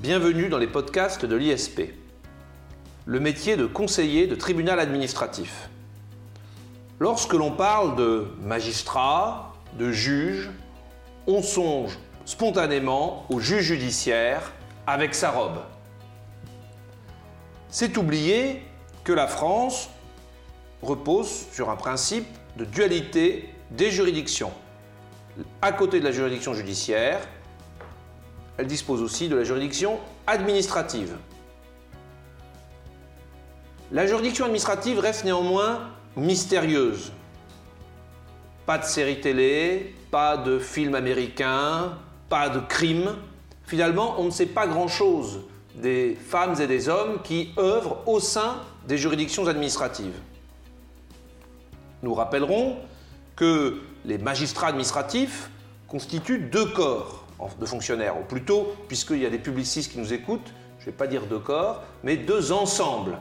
Bienvenue dans les podcasts de l'ISP. Le métier de conseiller de tribunal administratif. Lorsque l'on parle de magistrat, de juge, on songe spontanément au juge judiciaire avec sa robe. C'est oublier que la France repose sur un principe de dualité des juridictions. À côté de la juridiction judiciaire, elle dispose aussi de la juridiction administrative. La juridiction administrative reste néanmoins mystérieuse. Pas de séries télé, pas de films américains, pas de crimes. Finalement, on ne sait pas grand-chose des femmes et des hommes qui œuvrent au sein des juridictions administratives. Nous rappellerons que les magistrats administratifs constituent deux corps de fonctionnaires, ou plutôt, puisqu'il y a des publicistes qui nous écoutent, je ne vais pas dire deux corps, mais deux ensembles.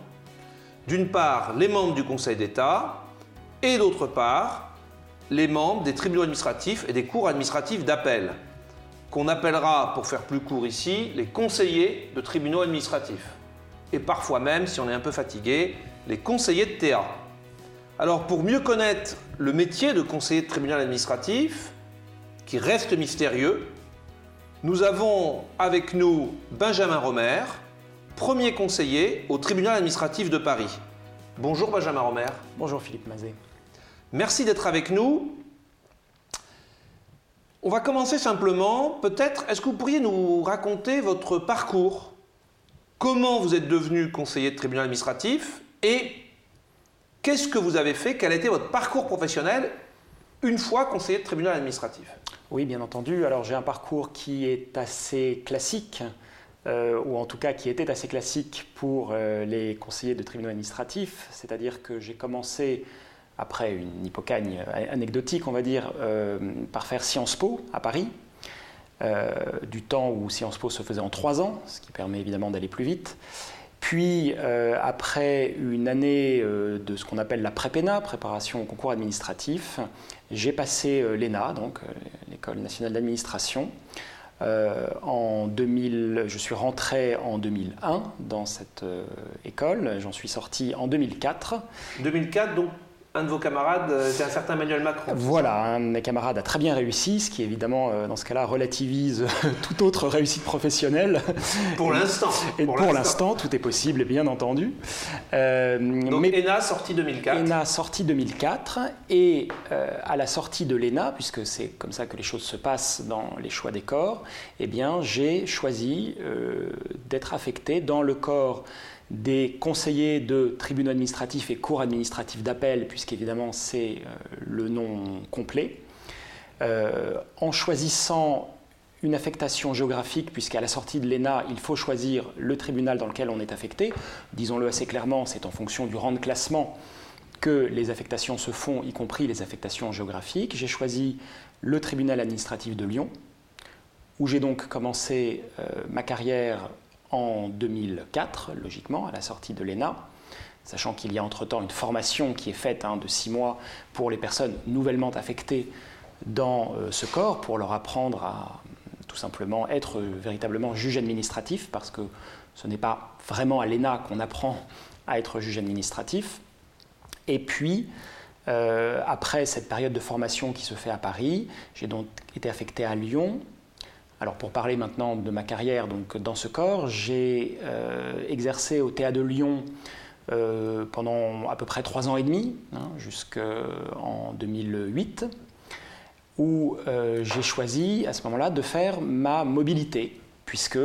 D'une part, les membres du Conseil d'État, et d'autre part, les membres des tribunaux administratifs et des cours administratifs d'appel, qu'on appellera, pour faire plus court ici, les conseillers de tribunaux administratifs. Et parfois même, si on est un peu fatigué, les conseillers de TA. Alors pour mieux connaître le métier de conseiller de tribunal administratif, qui reste mystérieux, nous avons avec nous Benjamin Romer, premier conseiller au tribunal administratif de Paris. Bonjour Benjamin Romer. Bonjour Philippe Mazet. Merci d'être avec nous. On va commencer simplement, peut-être, est-ce que vous pourriez nous raconter votre parcours? Comment vous êtes devenu conseiller de tribunal administratif et qu'est-ce que vous avez fait? Quel a été votre parcours professionnel une fois conseiller de tribunal administratif? Oui, bien entendu. Alors j'ai un parcours qui est assez classique, euh, ou en tout cas qui était assez classique pour euh, les conseillers de tribunal administratif, c'est-à-dire que j'ai commencé après une hypocagne anecdotique, on va dire, euh, par faire Sciences Po à Paris, du temps où Sciences Po se faisait en trois ans, ce qui permet évidemment d'aller plus vite. Puis, euh, après une année de ce qu'on appelle la prépéna, préparation au concours administratif, j'ai passé l'ENA, donc l'École nationale d'administration. en 2000, je suis rentré en 2001 dans cette école, j'en suis sorti en 2004. 2004, donc un de vos camarades, euh, c'est un certain Emmanuel Macron. Voilà, un de mes camarades a très bien réussi, ce qui évidemment, euh, dans ce cas-là, relativise toute autre réussite professionnelle. Pour l'instant. Et pour, l'instant, tout est possible, bien entendu. Euh, Donc ENA sortie 2004. ENA sortie 2004, et à la sortie de l'ENA, puisque c'est comme ça que les choses se passent dans les choix des corps, eh bien, j'ai choisi d'être affecté dans le corps des conseillers de tribunaux administratifs et cours administratifs d'appel, puisqu'évidemment c'est euh, le nom complet, euh, en choisissant une affectation géographique, puisqu'à la sortie de l'ENA, il faut choisir le tribunal dans lequel on est affecté. Disons-le assez clairement, c'est en fonction du rang de classement que les affectations se font, y compris les affectations géographiques. J'ai choisi le tribunal administratif de Lyon, où j'ai donc commencé euh, ma carrière en 2004, logiquement, à la sortie de l'ENA, sachant qu'il y a entre-temps une formation qui est faite hein, de six mois pour les personnes nouvellement affectées dans euh, ce corps, pour leur apprendre à tout simplement être véritablement juge administratif, parce que ce n'est pas vraiment à l'ENA qu'on apprend à être juge administratif. Et puis, euh, après cette période de formation qui se fait à Paris, j'ai donc été affecté à Lyon alors pour parler maintenant de ma carrière donc dans ce corps, j'ai euh, exercé au Théâtre de Lyon euh, pendant à peu près trois ans et demi, hein, jusqu'en 2008, où euh, j'ai choisi à ce moment-là de faire ma mobilité, puisque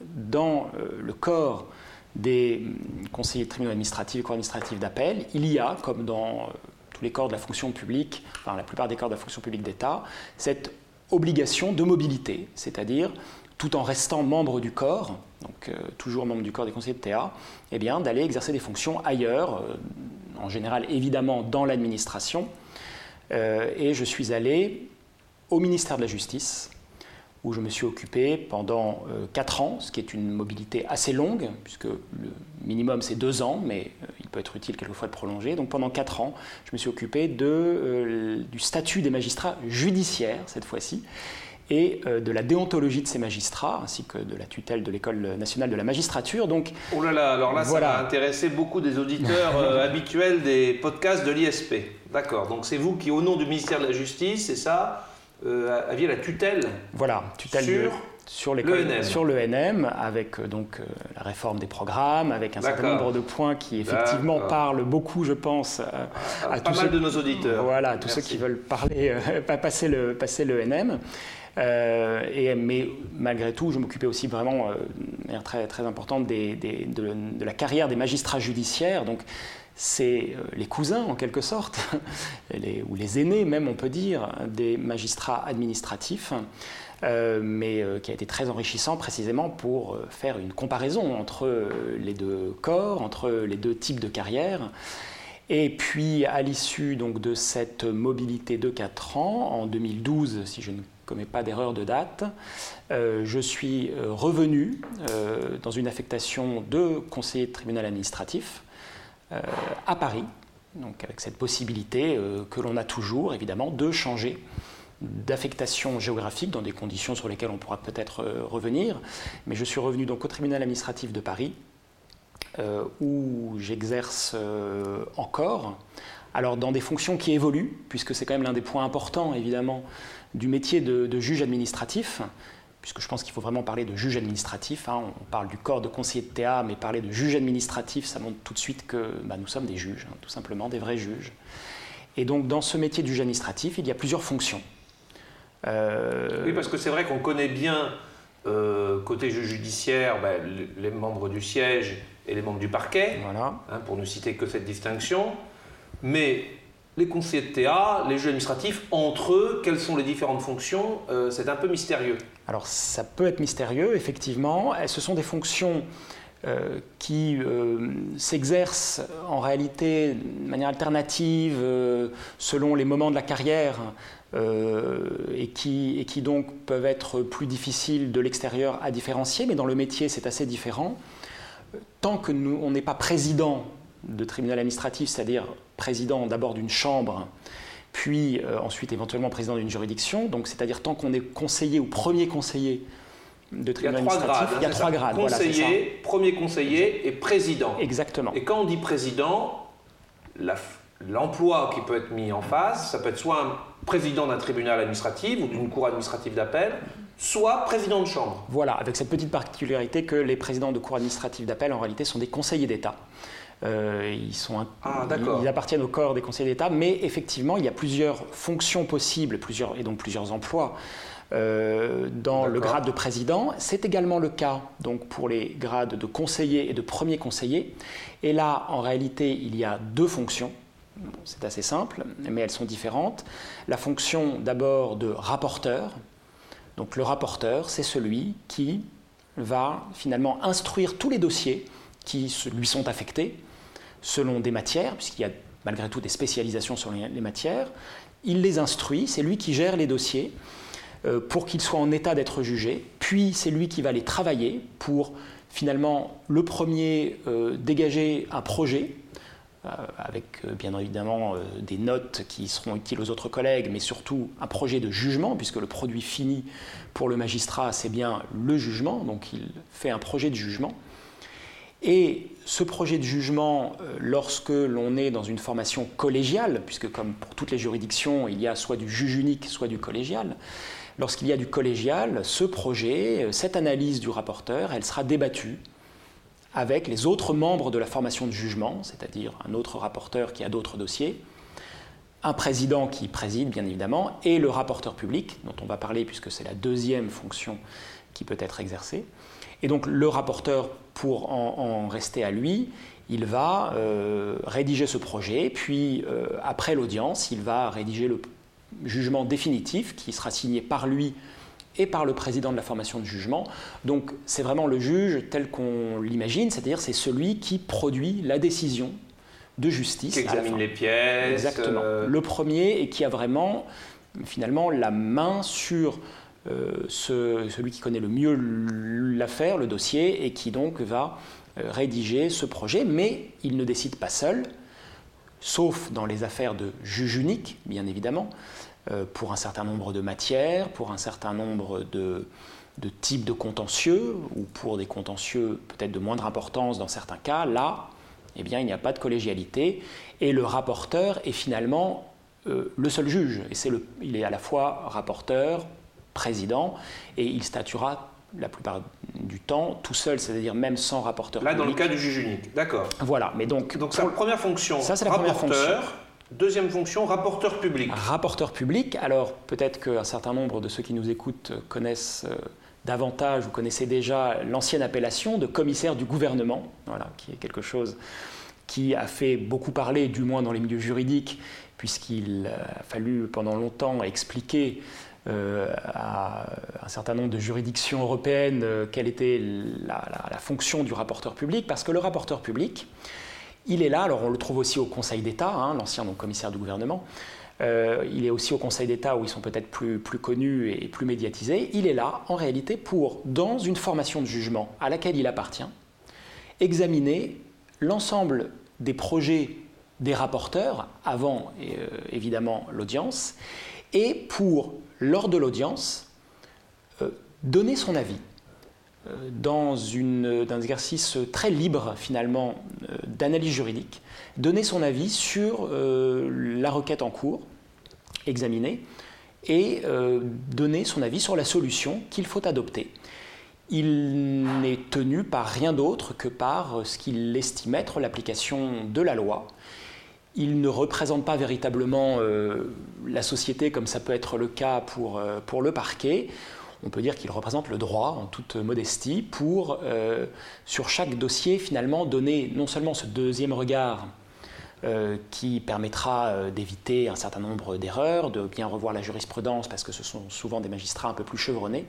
dans le corps des conseillers de tribunaux administratifs et administratifs d'appel, il y a, comme dans tous les corps de la fonction publique, enfin la plupart des corps de la fonction publique d'État, cette obligation de mobilité, c'est-à-dire tout en restant membre du corps, donc euh, toujours membre du corps des conseillers de TA, eh bien d'aller exercer des fonctions ailleurs, euh, en général évidemment dans l'administration. Euh, et je suis allé au ministère de la Justice, où je me suis occupé pendant 4 ans, ce qui est une mobilité assez longue, puisque le minimum c'est 2 ans, mais il peut être utile quelquefois de prolonger. Donc pendant 4 ans, je me suis occupé de, du statut des magistrats judiciaires, cette fois-ci. et euh, de la déontologie de ces magistrats, ainsi que de la tutelle de l'École nationale de la magistrature. Donc, oh là là, alors là, ça va intéresser beaucoup des auditeurs euh, habituels des podcasts de l'ISP. D'accord, donc c'est vous qui, au nom du ministère de la Justice, c'est ça, euh, aviez la tutelle Voilà, tutelle sur... sur l'école, sur l'ENM, avec donc la réforme des programmes, avec un certain nombre de points qui effectivement parlent beaucoup, je pense, à, à, tous ceux, de nos auditeurs. Voilà, tous ceux qui veulent parler, passer le passer l'ENM. Euh, et, mais malgré tout, je m'occupais aussi vraiment, euh, de manière très, très importante, des, de, la carrière des magistrats judiciaires. Donc, c'est euh, les cousins, en quelque sorte, ou les aînés même, on peut dire, des magistrats administratifs. mais qui a été très enrichissant précisément pour faire une comparaison entre les deux corps, entre les deux types de carrière. Et puis, à l'issue donc de cette mobilité de 4 ans, en 2012, si je ne commets pas d'erreur de date, euh, je suis euh, revenu euh, dans une affectation de conseiller de tribunal administratif à Paris, donc avec cette possibilité que l'on a toujours, évidemment, de changer d'affectation géographique dans des conditions sur lesquelles on pourra peut-être revenir. Mais je suis revenu donc au tribunal administratif de Paris, où j'exerce encore, alors dans des fonctions qui évoluent, puisque c'est quand même l'un des points importants, évidemment, du métier de, juge administratif, puisque je pense qu'il faut vraiment parler de juge administratif. Hein. on parle du corps de conseiller de TA, mais parler de juge administratif, ça montre tout de suite que bah, nous sommes des juges, hein, tout simplement, des vrais juges. Et donc, dans ce métier de juge administratif, il y a plusieurs fonctions. Euh, oui, parce que c'est vrai qu'on connaît bien, euh, côté juge judiciaire, bah, les membres du siège et les membres du parquet, voilà. Hein, pour ne citer que cette distinction. Mais les conseillers de TA, les juges administratifs, entre eux, quelles sont les différentes fonctions euh, C'est un peu mystérieux. Alors ça peut être mystérieux, effectivement. Ce sont des fonctions euh, qui euh, s'exercent en réalité de manière alternative selon les moments de la carrière et qui, et, qui, donc peuvent être plus difficiles de l'extérieur à différencier, mais dans le métier c'est assez différent. Tant que nous, on n'est pas président de tribunal administratif, c'est-à-dire président d'abord d'une chambre, puis euh, ensuite éventuellement président d'une juridiction. Donc, c'est-à-dire tant qu'on est conseiller ou premier conseiller de tribunal administratif, il y a trois grades. Conseiller, premier conseiller et président. Exactement. Et quand on dit président, l'emploi qui peut être mis en face, ça peut être soit un président d'un tribunal administratif ou d'une cour administrative d'appel, soit président de chambre. Voilà, avec cette petite particularité que les présidents de cour administrative d'appel, en réalité, sont des conseillers d'État. Euh, ils, sont ah, ils, appartiennent au corps des conseillers d'État, mais effectivement, il y a plusieurs fonctions possibles plusieurs, et donc plusieurs emplois euh, dans le grade de président. C'est également le cas donc, pour les grades de conseiller et de premier conseiller. Et là, en réalité, il y a deux fonctions. C'est assez simple, mais elles sont différentes. La fonction d'abord de rapporteur. Donc le rapporteur, c'est celui qui va finalement instruire tous les dossiers qui lui sont affectés selon des matières, puisqu'il y a malgré tout des spécialisations sur les, matières. Il les instruit, c'est lui qui gère les dossiers euh, pour qu'ils soient en état d'être jugés, puis c'est lui qui va les travailler pour finalement le premier euh, dégager un projet euh, avec bien évidemment des notes qui seront utiles aux autres collègues, mais surtout un projet de jugement, puisque le produit fini pour le magistrat, c'est bien le jugement, donc il fait un projet de jugement. Et ce projet de jugement, euh, lorsque l'on est dans une formation collégiale, puisque comme pour toutes les juridictions, il y a soit du juge unique, soit du collégial, lorsqu'il y a du collégial, ce projet, euh, cette analyse du rapporteur, elle sera débattue avec les autres membres de la formation de jugement, c'est-à-dire un autre rapporteur qui a d'autres dossiers, un président qui préside bien évidemment, et le rapporteur public, dont on va parler puisque c'est la deuxième fonction qui peut être exercée. Et donc le rapporteur, pour en, rester à lui, il va euh, rédiger ce projet, puis euh, après l'audience, il va rédiger le jugement définitif qui sera signé par lui et par le président de la formation de jugement. Donc c'est vraiment le juge tel qu'on l'imagine, c'est-à-dire c'est celui qui produit la décision de justice. Qui examine les pièces. Exactement. Euh, le premier et qui a vraiment finalement la main sur euh, celui qui connaît le mieux l'affaire, le dossier, et qui donc va euh, rédiger ce projet, mais il ne décide pas seul, sauf dans les affaires de juge unique, bien évidemment. pour un certain nombre de matières, pour un certain nombre de, types de contentieux, ou pour des contentieux peut-être de moindre importance dans certains cas, là, eh bien, il n'y a pas de collégialité, et le rapporteur est finalement euh, le seul juge. Et c'est il est à la fois rapporteur, président, et il statuera la plupart du temps tout seul, c'est-à-dire même sans rapporteur. Là, dans le cas du juge unique, d'accord. Voilà, mais donc. Donc, sa première fonction, ça, c'est la première fonction. Deuxième fonction, rapporteur public. Rapporteur public, alors peut-être qu'un certain nombre de ceux qui nous écoutent connaissent. Euh, davantage, vous connaissez déjà l'ancienne appellation de commissaire du gouvernement, voilà, qui est quelque chose qui a fait beaucoup parler, du moins dans les milieux juridiques, puisqu'il a fallu pendant longtemps expliquer euh, à un certain nombre de juridictions européennes euh, quelle était la, fonction du rapporteur public, parce que le rapporteur public, il est là, alors on le trouve aussi au Conseil d'État, hein, l'ancien commissaire du gouvernement, euh, il est aussi au Conseil d'État où ils sont peut-être plus, connus et plus médiatisés. Il est là, en réalité, pour, dans une formation de jugement à laquelle il appartient, examiner l'ensemble des projets des rapporteurs avant, euh, évidemment, l'audience, et pour, lors de l'audience, euh, donner son avis dans un exercice très libre finalement d'analyse juridique, donner son avis sur euh, la requête en cours, examiner, et euh, donner son avis sur la solution qu'il faut adopter. Il n'est tenu par rien d'autre que par ce qu'il estime être l'application de la loi. Il ne représente pas véritablement euh, la société comme ça peut être le cas pour, pour le parquet on peut dire qu'il représente le droit en toute modestie pour, sur chaque dossier, finalement, donner non seulement ce deuxième regard euh, qui permettra euh, d'éviter un certain nombre d'erreurs, de bien revoir la jurisprudence parce que ce sont souvent des magistrats un peu plus chevronnés.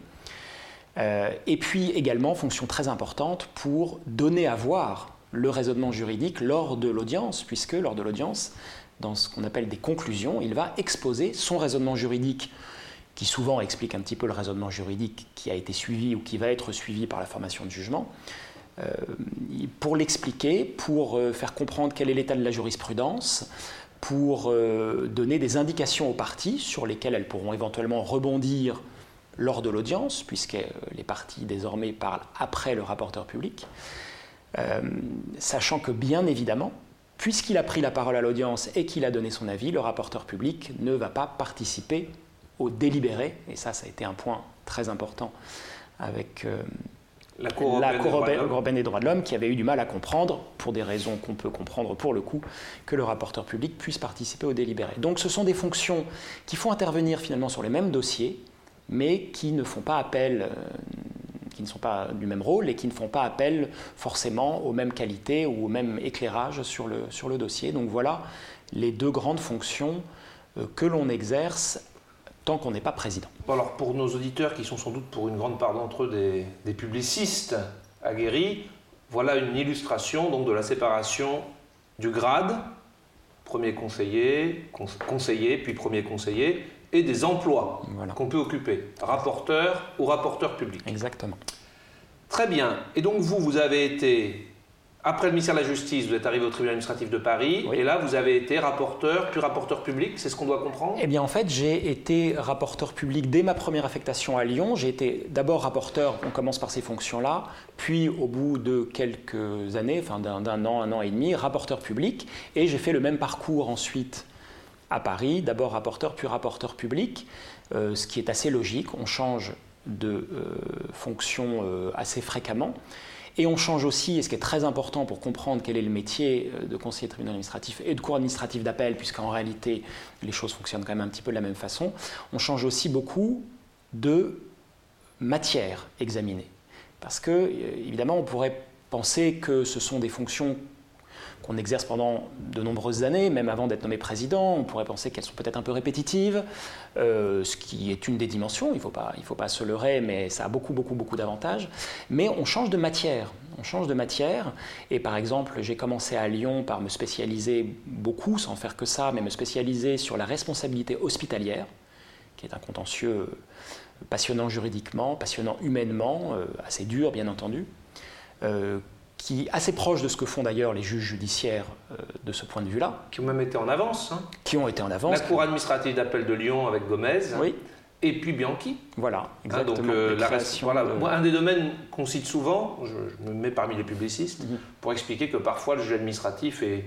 Euh, et puis également, fonction très importante pour donner à voir le raisonnement juridique lors de l'audience, puisque lors de l'audience, dans ce qu'on appelle des conclusions, il va exposer son raisonnement juridique qui souvent explique un petit peu le raisonnement juridique qui a été suivi ou qui va être suivi par la formation de jugement, euh, pour l'expliquer, pour euh, faire comprendre quel est l'état de la jurisprudence, pour euh, donner des indications aux parties sur lesquelles elles pourront éventuellement rebondir lors de l'audience, puisque les parties désormais parlent après le rapporteur public, sachant que bien évidemment, puisqu'il a pris la parole à l'audience et qu'il a donné son avis, le rapporteur public ne va pas participer au délibéré, et ça, ça a été un point très important avec la Cour européenne, des droits de l'homme qui avait eu du mal à comprendre, pour des raisons qu'on peut comprendre pour le coup, que le rapporteur public puisse participer au délibéré. Donc ce sont des fonctions qui font intervenir finalement sur les mêmes dossiers, mais qui ne font pas appel, euh, qui ne sont pas du même rôle et qui ne font pas appel forcément aux mêmes qualités ou au même éclairage sur le, sur le dossier. Donc voilà les deux grandes fonctions euh, que l'on exerce tant qu'on n'est pas président. alors pour nos auditeurs qui sont sans doute pour une grande part d'entre eux des, publicistes aguerris, voilà une illustration donc de la séparation du grade, premier conseiller, conseiller, puis premier conseiller, et des emplois qu'on peut occuper, rapporteur ou rapporteur public. Exactement. Très bien. Et donc vous, vous avez été après le ministère de la Justice, vous êtes arrivé au tribunal administratif de Paris, et là, vous avez été rapporteur, puis rapporteur public, c'est ce qu'on doit comprendre? Eh bien, en fait, j'ai été rapporteur public dès ma première affectation à Lyon. J'ai été d'abord rapporteur, on commence par ces fonctions-là, puis au bout de quelques années, enfin d'un an, un an et demi, rapporteur public, et j'ai fait le même parcours ensuite à Paris, d'abord rapporteur, puis rapporteur public, euh, ce qui est assez logique, on change de euh, fonction euh, assez fréquemment. Et on change aussi, et ce qui est très important pour comprendre quel est le métier de conseiller tribunal administratif et de cour administrative d'appel, puisqu'en réalité les choses fonctionnent quand même un petit peu de la même façon, on change aussi beaucoup de matière examinée. Parce que, évidemment, on pourrait penser que ce sont des fonctions qu'on exerce pendant de nombreuses années, même avant d'être nommé président. On pourrait penser qu'elles sont peut-être un peu répétitives, euh, ce qui est une des dimensions, il ne faut, pas, se leurrer, mais ça a beaucoup, beaucoup, beaucoup d'avantages. Mais on change de matière. On change de matière. Et par exemple, j'ai commencé à Lyon par me spécialiser beaucoup, sans faire que ça, mais me spécialiser sur la responsabilité hospitalière, qui est un contentieux passionnant juridiquement, passionnant humainement, euh, assez dur bien entendu. Euh, qui assez proche de ce que font d'ailleurs les juges judiciaires euh, de ce point de vue-là. Qui ont même été en avance. Hein. Qui ont été en avance. La Cour administrative d'appel de Lyon avec Gomez. Oui. Et puis Bianchi. Voilà, Hein, exactement. donc, euh, la voilà. de- Moi, un des domaines qu'on cite souvent, je, je me mets parmi les publicistes, Mhm. pour expliquer que parfois le juge administratif est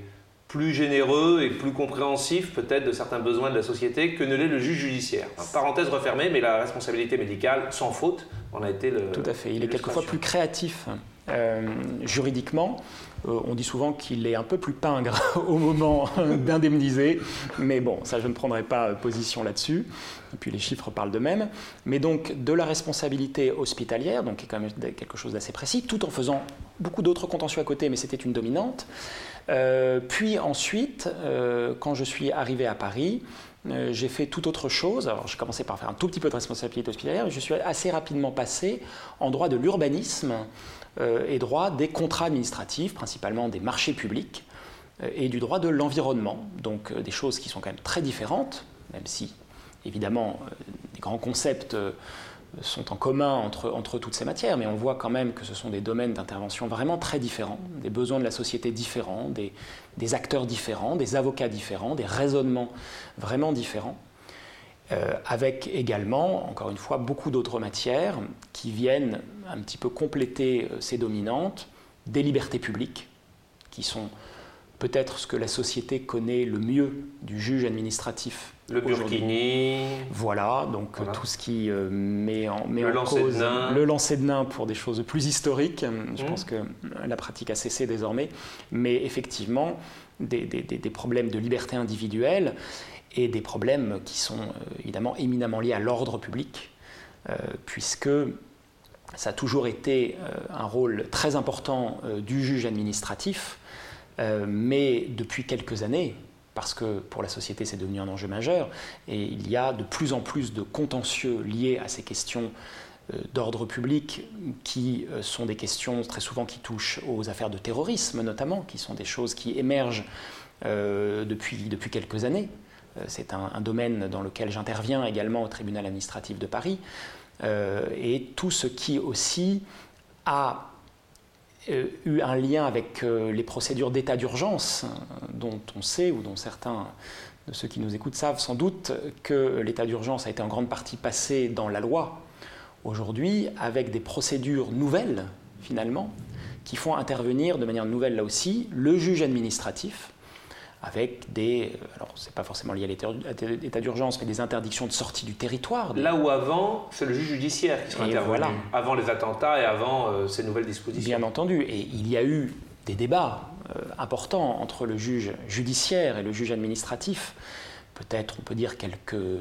plus généreux et plus compréhensif peut-être de certains besoins de la société que ne l'est le juge judiciaire. Enfin, parenthèse refermée, mais la responsabilité médicale, sans faute, en a été le. Tout à fait. Il est quelquefois plus créatif juridiquement. Euh, on dit souvent qu'il est un peu plus pingre au moment d'indemniser, mais bon, ça je ne prendrai pas euh, position là-dessus. Et puis les chiffres parlent d'eux-mêmes. Mais donc de la responsabilité hospitalière, donc qui est quand même quelque chose d'assez précis, tout en faisant beaucoup d'autres contentieux à côté, mais c'était une dominante. Euh, puis ensuite, euh, quand je suis arrivé à Paris, euh, j'ai fait tout autre chose. Alors j'ai commencé par faire un tout petit peu de responsabilité hospitalière, et je suis assez rapidement passé en droit de l'urbanisme euh, et droit des contrats administratifs, principalement des marchés publics, euh, et du droit de l'environnement. Donc euh, des choses qui sont quand même très différentes, même si évidemment euh, des grands concepts euh, sont en commun entre, toutes ces matières, mais on voit quand même que ce sont des domaines d'intervention vraiment très différents, des besoins de la société différents, des acteurs différents, des avocats différents, des raisonnements vraiment différents, euh, avec également, encore une fois, beaucoup d'autres matières qui viennent un petit peu compléter euh, ces dominantes, des libertés publiques, qui sont peut-être ce que la société connaît le mieux du juge administratif Le. Burkini. Voilà, donc Voilà. euh, tout ce qui euh, met en, met Le en lancer de cause nain. le lancer de nain pour des choses plus historiques. Je Mhm. pense que la pratique a cessé désormais. Mais effectivement, des, des- des- des problèmes de liberté individuelle et des problèmes qui sont euh, évidemment éminemment liés à l'ordre public, euh, puisque ça a toujours été euh, un rôle très important du juge administratif, mais depuis quelques années, parce que pour la société c'est devenu un enjeu majeur, et il y a de plus en plus de contentieux liés à ces questions d'ordre public qui sont des questions très souvent qui touchent aux affaires de terrorisme notamment, qui sont des choses qui émergent depuis, depuis quelques années. Euh, C'est un, domaine dans lequel j'interviens également au tribunal administratif de Paris. Euh, et tout ce qui aussi a euh, eu un lien avec les procédures d'état d'urgence, dont on sait, ou dont certains de ceux qui nous écoutent savent sans doute, que l'état d'urgence a été en grande partie passé dans la loi aujourd'hui, avec des procédures nouvelles, finalement, qui font intervenir de manière nouvelle, là aussi, le juge administratif, avec des, euh, alors c'est pas forcément lié à l'état d'urgence, mais des interdictions de sortie du territoire, Là où avant, c'est le juge judiciaire qui sera Et intervenu. voilà. Avant les attentats et avant euh, ces nouvelles dispositions. Bien entendu, et il y a eu des débats euh, importants entre le juge judiciaire et le juge administratif. Peut-être on peut dire quelques, euh,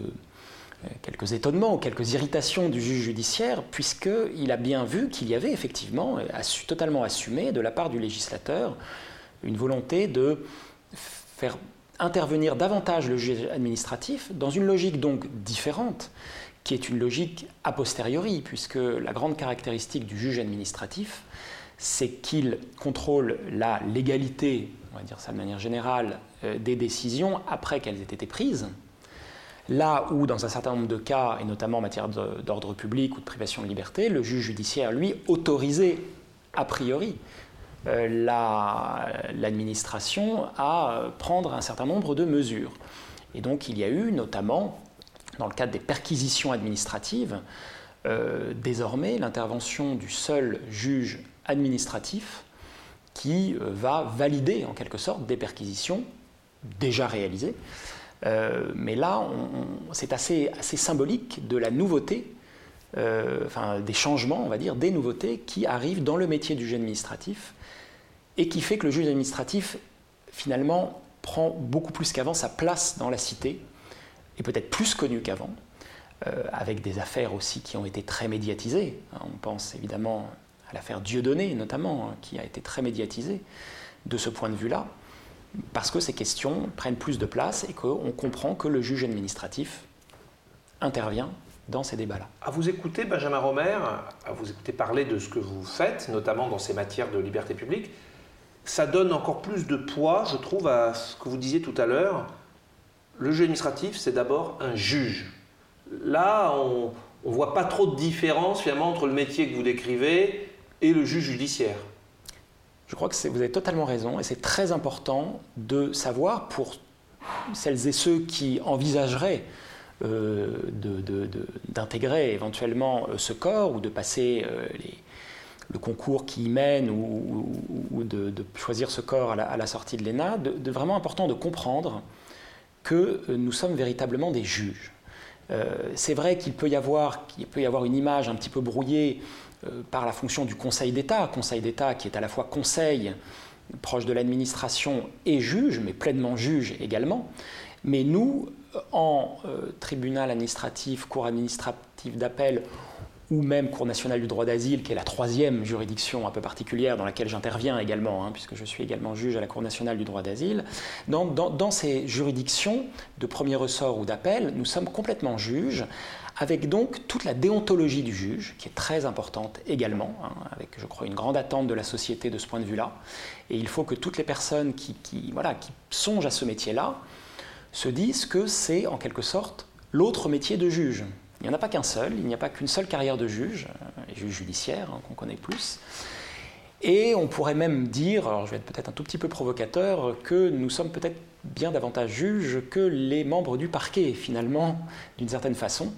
quelques étonnements ou quelques irritations du juge judiciaire, puisqu'il a bien vu qu'il y avait effectivement, totalement assumé de la part du législateur, une volonté de faire intervenir davantage le juge administratif dans une logique donc différente, qui est une logique a posteriori, puisque la grande caractéristique du juge administratif, c'est qu'il contrôle la légalité, on va dire ça de manière générale, euh, des décisions après qu'elles aient été prises. Là où, dans un certain nombre de cas, et notamment en matière d'ordre public ou de privation de liberté, le juge judiciaire, lui, autorisait a priori euh, la- l'administration à euh, prendre un certain nombre de mesures. Et donc il y a eu notamment, dans le cadre des perquisitions administratives, euh, désormais l'intervention du seul juge administratif qui va valider en quelque sorte des perquisitions déjà réalisées. Mais là, c'est assez, symbolique de la nouveauté, des changements, on va dire, des nouveautés qui arrivent dans le métier du juge administratif et qui fait que le juge administratif, finalement, prend beaucoup plus qu'avant sa place dans la cité, et peut-être plus connu qu'avant, euh, avec des affaires aussi qui ont été très médiatisées. Hein, On pense évidemment à l'affaire Dieudonné, notamment, hein, qui a été très médiatisée de ce point de vue-là, parce que ces questions prennent plus de place et qu'on comprend que le juge administratif intervient dans ces débats-là. À vous écouter, Benjamin Romer, à vous écouter parler de ce que vous faites, notamment dans ces matières de liberté publique, ça donne encore plus de poids, je trouve, à ce que vous disiez tout à l'heure. Le juge administratif, c'est d'abord un juge. Là, on ne voit pas trop de différence finalement entre le métier que vous décrivez et le juge judiciaire. Je crois que vous avez totalement raison et c'est très important de savoir pour celles et ceux qui envisageraient euh, d'intégrer éventuellement euh, ce corps ou de passer euh, le concours qui y mène ou, de, choisir ce corps à la, sortie de l'ENA, de, vraiment important de comprendre que nous sommes véritablement des juges. c'est vrai qu'il peut, y avoir, peut y avoir une image un petit peu brouillée par la fonction du Conseil d'État, Conseil d'État qui est à la fois conseil proche de l'administration et juge, mais pleinement juge également. Mais nous, en euh, tribunal administratif, cour administrative d'appel ou même Cour nationale du droit d'asile, qui est la troisième juridiction un peu particulière dans laquelle j'interviens également, hein, puisque je suis également juge à la Cour nationale du droit d'asile, dans, ces juridictions de premier ressort ou d'appel, nous sommes complètement juges, avec donc toute la déontologie du juge, qui est très importante également, hein, avec, je crois, une grande attente de la société de ce point de vue-là. Et il faut que toutes les personnes qui, voilà, qui songent à ce métier-là, se disent que c'est en quelque sorte l'autre métier de juge. Il n'y en a pas qu'un seul, il n'y a pas qu'une seule carrière de juge, euh, les juges judiciaires hein, qu'on connaît plus. Et on pourrait même dire, alors je vais être peut-être un tout petit peu provocateur, que nous sommes peut-être bien davantage juges que les membres du parquet, finalement, d'une certaine façon.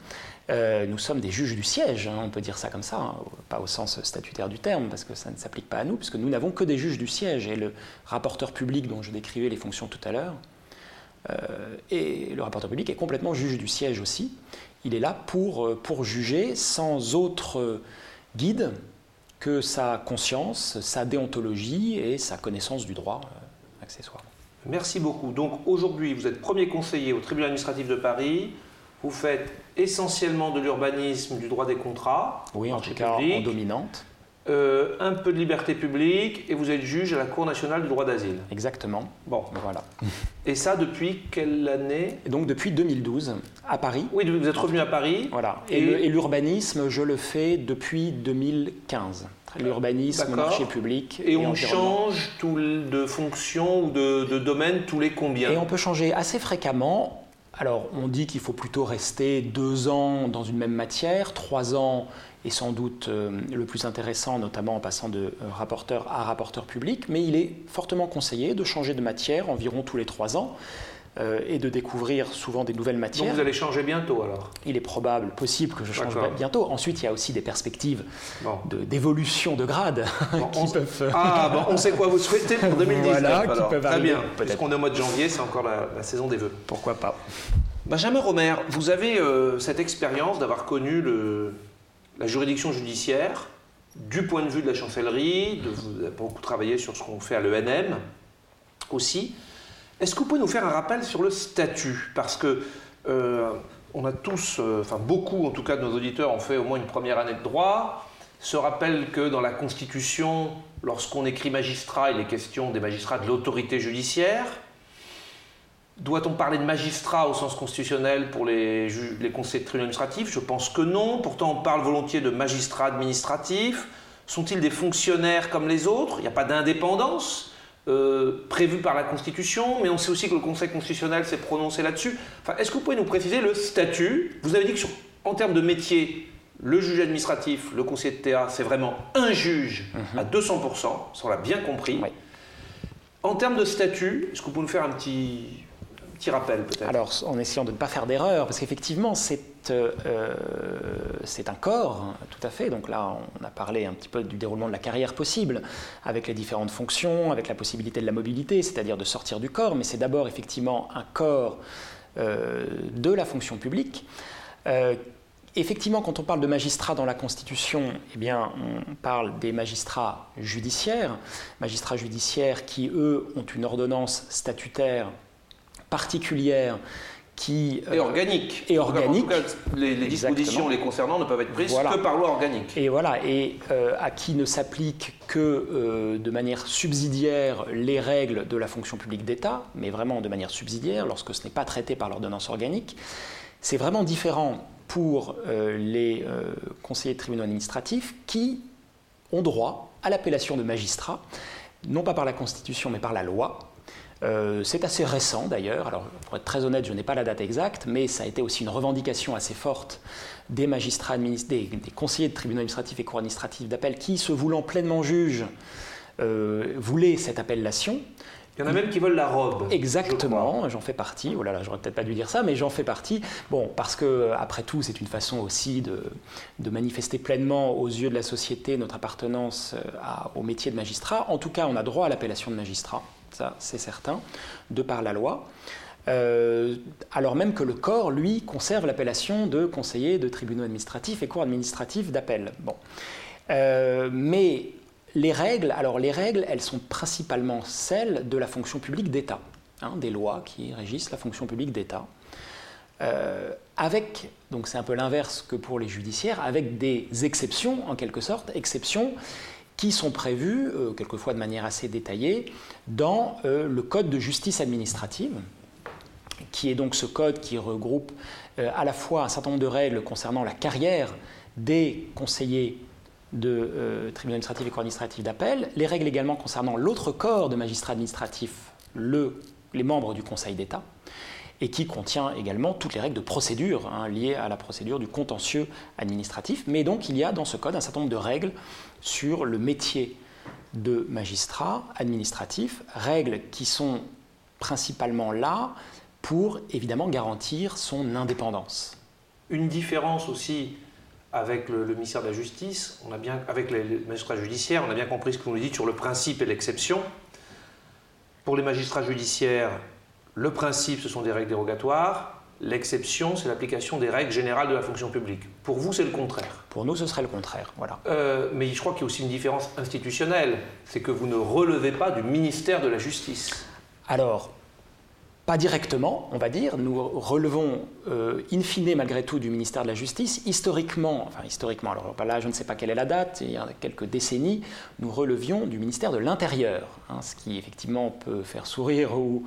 Euh, nous sommes des juges du siège, hein, on peut dire ça comme ça, hein, pas au sens statutaire du terme, parce que ça ne s'applique pas à nous, puisque nous n'avons que des juges du siège. Et le rapporteur public dont je décrivais les fonctions tout à l'heure, euh, et le rapporteur public est complètement juge du siège aussi. Il est là pour, euh, pour juger sans autre guide que sa conscience, sa déontologie et sa connaissance du droit euh, accessoire. Merci beaucoup. Donc aujourd'hui, vous êtes premier conseiller au tribunal administratif de Paris. Vous faites essentiellement de l'urbanisme, du droit des contrats. Oui, en tout cas en dominante. Euh, un peu de liberté publique et vous êtes juge à la Cour nationale du droit d'asile. Exactement. Bon. Voilà. Et ça depuis quelle année? Donc depuis 2012, à Paris. Oui, vous êtes revenu à Paris. Voilà. Et, l'urbanisme, je le fais depuis 2015. L'urbanisme, marché public. Et, on change tout de fonction ou de, de domaine tous les combien? Et on peut changer assez fréquemment. Alors, on dit qu'il faut plutôt rester deux ans dans une même matière, trois ans est sans doute euh, le plus intéressant, notamment en passant de euh, rapporteur à rapporteur public, mais il est fortement conseillé de changer de matière environ tous les trois ans. Euh, et de découvrir souvent des nouvelles matières. Donc vous allez changer bientôt alors? Il est probable, possible que je change bientôt. Ensuite, il y a aussi des perspectives d'évolution de, grade qui peuvent... Ah, bon, on sait quoi vous souhaitez pour 2019 voilà, Qui peuvent Très bien, puisqu'on est au mois de janvier, c'est encore la, saison des vœux. Pourquoi pas Benjamin Romer, vous avez cette expérience d'avoir connu le, la juridiction judiciaire, du point de vue de la chancellerie, vous avez beaucoup travaillé sur ce qu'on fait à l'ENM aussi. Est-ce que vous pouvez nous faire un rappel sur le statut? Parce que euh, on a tous, euh, enfin beaucoup en tout cas de nos auditeurs ont fait au moins une première année de droit, se rappellent que dans la Constitution, lorsqu'on écrit magistrat, il est question des magistrats de l'autorité judiciaire. Doit-on parler de magistrat au sens constitutionnel pour les, les conseils de tribunal administratif Je pense que non. Pourtant, on parle volontiers de magistrats administratifs. Sont-ils des fonctionnaires comme les autres? Il n'y a pas d'indépendance euh, prévue par la Constitution, mais on sait aussi que le Conseil constitutionnel s'est prononcé là-dessus. Enfin, Est-ce que vous pouvez nous préciser le statut? Vous avez dit que en termes de métier, le juge administratif, le conseiller de TA, c'est vraiment un juge mhm. à 200%, ça on l'a bien compris. En termes de statut, est-ce que vous pouvez nous faire un petit, Alors, en essayant de ne pas faire d'erreur, parce qu'effectivement, c'est euh, c'est un corps, hein, tout à fait. Donc là, on a parlé un petit peu du déroulement de la carrière possible, avec les différentes fonctions, avec la possibilité de la mobilité, c'est-à-dire de sortir du corps, mais c'est d'abord effectivement un corps euh, de la fonction publique. Euh, effectivement, quand on parle de magistrats dans la Constitution, eh bien, on parle des magistrats judiciaires, magistrats judiciaires qui, eux, ont une ordonnance statutaire particulière qui et organique. Et organique. les, dispositions les concernant ne peuvent être prises que par loi organique. Et voilà, et euh, à qui ne s'appliquent que euh, de manière subsidiaire les règles de la fonction publique d'État, mais vraiment de manière subsidiaire, lorsque ce n'est pas traité par l'ordonnance organique. C'est vraiment différent pour euh, les conseillers de tribunaux administratifs qui ont droit à l'appellation de magistrat, non pas par la Constitution, mais par la loi, euh, c'est assez récent d'ailleurs, alors pour être très honnête, je n'ai pas la date exacte, mais ça a été aussi une revendication assez forte des magistrats, des, des conseillers de tribunaux administratifs et cours administratifs d'appel qui, se voulant pleinement juges, voulait cette appellation. Il y en a même qui veulent la robe. Exactement, j'en fais partie. Oh là là, j'aurais peut-être pas dû dire ça, mais j'en fais partie. Bon, parce que après tout, c'est une façon aussi de, de, manifester pleinement aux yeux de la société notre appartenance au métier de magistrat. En tout cas, on a droit à l'appellation de magistrat, c'est certain, de par la loi. Euh, alors même que le corps, lui, conserve l'appellation de conseiller de tribunaux administratifs et cours administratifs d'appel. Bon. Euh, mais les règles, alors les règles, elles sont principalement celles de la fonction publique d'État, hein, des lois qui régissent la fonction publique d'État. Euh, avec, donc c'est un peu l'inverse que pour les judiciaires, avec des exceptions en quelque sorte, exceptions qui sont prévues, quelquefois de manière assez détaillée, dans le Code de justice administrative, qui est donc ce code qui regroupe euh, à la fois un certain nombre de règles concernant la carrière des conseillers de euh, tribunal administratif et cour administratif d'appel, les règles également concernant l'autre corps de magistrats administratifs, les membres du Conseil d'État, et qui contient également toutes les règles de procédure hein, liées à la procédure du contentieux administratif. Mais donc il y a dans ce code un certain nombre de règles sur le métier de magistrat administratif, règles qui sont principalement là pour évidemment garantir son indépendance. Une différence aussi avec le, ministère de la Justice, on a bien, avec les, magistrats judiciaires, on a bien compris ce que vous nous dites sur le principe et l'exception. Pour les magistrats judiciaires, le principe, ce sont des règles dérogatoires. L'exception, c'est l'application des règles générales de la fonction publique. Pour vous, c'est le contraire. Pour nous, ce serait le contraire. Voilà. Euh, mais je crois qu'il y a aussi une différence institutionnelle. C'est que vous ne relevez pas du ministère de la Justice. Alors, pas directement, on va dire, nous relevons euh, in fine malgré tout du ministère de la Justice. Historiquement, enfin historiquement, alors là je ne sais pas quelle est la date, il y a quelques décennies, nous relevions du ministère de l'Intérieur, hein, ce qui effectivement peut faire sourire ou,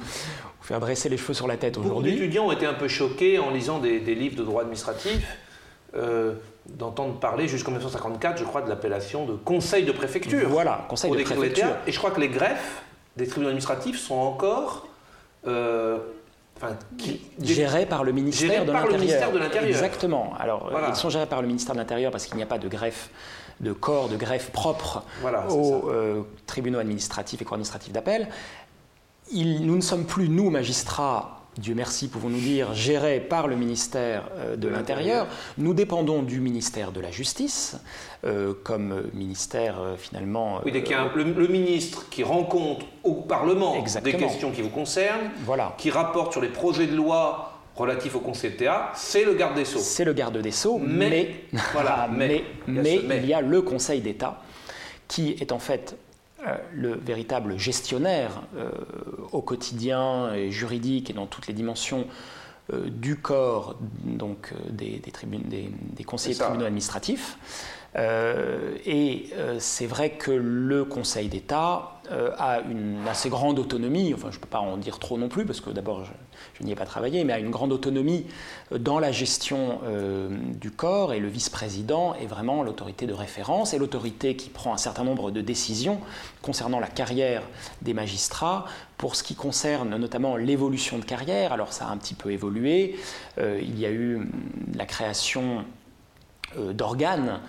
faire dresser les cheveux sur la tête aujourd'hui. Beaucoup d'étudiants ont été un peu choqués en lisant des, livres de droit administratif. Euh, d'entendre parler jusqu'en 1954, je crois, de l'appellation de conseil de préfecture. Voilà, conseil de préfecture. Et je crois que les greffes des tribunaux administratifs sont encore euh, gérés par le ministère, de, l'Intérieur. Exactement. Alors, euh, ils sont gérés par le ministère de l'Intérieur parce qu'il n'y a pas de greffe, de corps de greffe propre aux euh, tribunaux administratifs et cours administratifs d'appel. Nous ne sommes plus, nous, magistrats, Dieu merci, pouvons-nous dire, gérés par le ministère euh, de l'Intérieur. Nous dépendons du ministère de la Justice, euh, comme ministère euh, finalement. Oui, dès le, le, ministre qui rend compte au Parlement des questions qui vous concernent, voilà. qui rapporte sur les projets de loi relatifs au Conseil d'État, c'est le garde des Sceaux. C'est le garde des Sceaux, mais, voilà, mais, mais, il y a le Conseil d'État qui est en fait le véritable gestionnaire euh, au quotidien et juridique et dans toutes les dimensions euh, du corps donc, des, des, des conseillers de tribunaux administratifs. Et c'est vrai que le Conseil d'État a une assez grande autonomie, enfin je ne peux pas en dire trop non plus, parce que d'abord je n'y ai pas travaillé, mais a une grande autonomie euh, dans la gestion euh, du corps et le vice-président est vraiment l'autorité de référence et l'autorité qui prend un certain nombre de décisions concernant la carrière des magistrats pour ce qui concerne notamment l'évolution de carrière. Alors ça a un petit peu évolué, euh, il y a eu hum, la création d'organes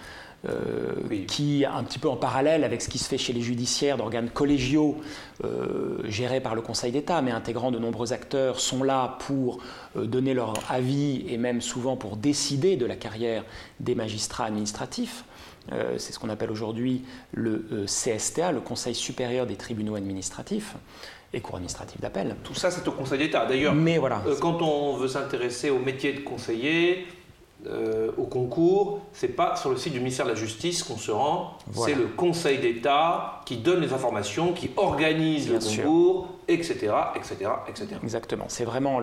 euh, qui, un petit peu en parallèle avec ce qui se fait chez les judiciaires, d'organes collégiaux euh, gérés par le Conseil d'État, mais intégrant de nombreux acteurs, sont là pour euh, donner leur avis et même souvent pour décider de la carrière des magistrats administratifs. c'est ce qu'on appelle aujourd'hui le CSTA, le Conseil supérieur des tribunaux administratifs et cours administratifs d'appel. Tout ça, c'est au Conseil d'État. D'ailleurs, voilà, quand on veut s'intéresser au métier de conseiller, euh, au concours, c'est pas sur le site du ministère de la Justice qu'on se rend, c'est le Conseil d'État qui donne les informations, qui organise le concours, etc., etc., etc. Exactement. C'est vraiment,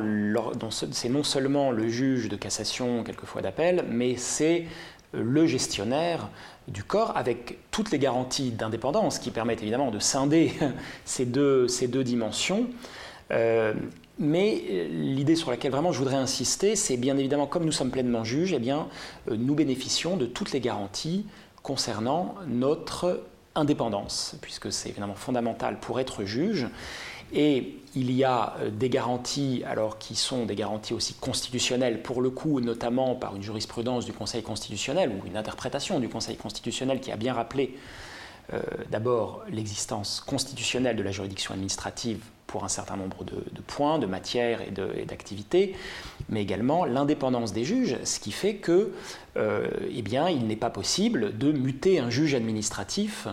c'est non seulement le juge de cassation, quelquefois d'appel, mais c'est le gestionnaire du corps avec toutes les garanties d'indépendance qui permettent évidemment de scinder ces deux, ces deux dimensions. Euh, mais euh, l'idée sur laquelle vraiment je voudrais insister, c'est bien évidemment, comme nous sommes pleinement juges, eh euh, nous bénéficions de toutes les garanties concernant notre indépendance, puisque c'est évidemment fondamental pour être juge. Et il y a euh, des garanties, alors qui sont des garanties aussi constitutionnelles, pour le coup, notamment par une jurisprudence du Conseil constitutionnel ou une interprétation du Conseil constitutionnel qui a bien rappelé d'abord l'existence constitutionnelle de la juridiction administrative pour un certain nombre de, points, de matières et d'activités, mais également l'indépendance des juges, ce qui fait que, eh bien, il n'est pas possible de muter un juge administratif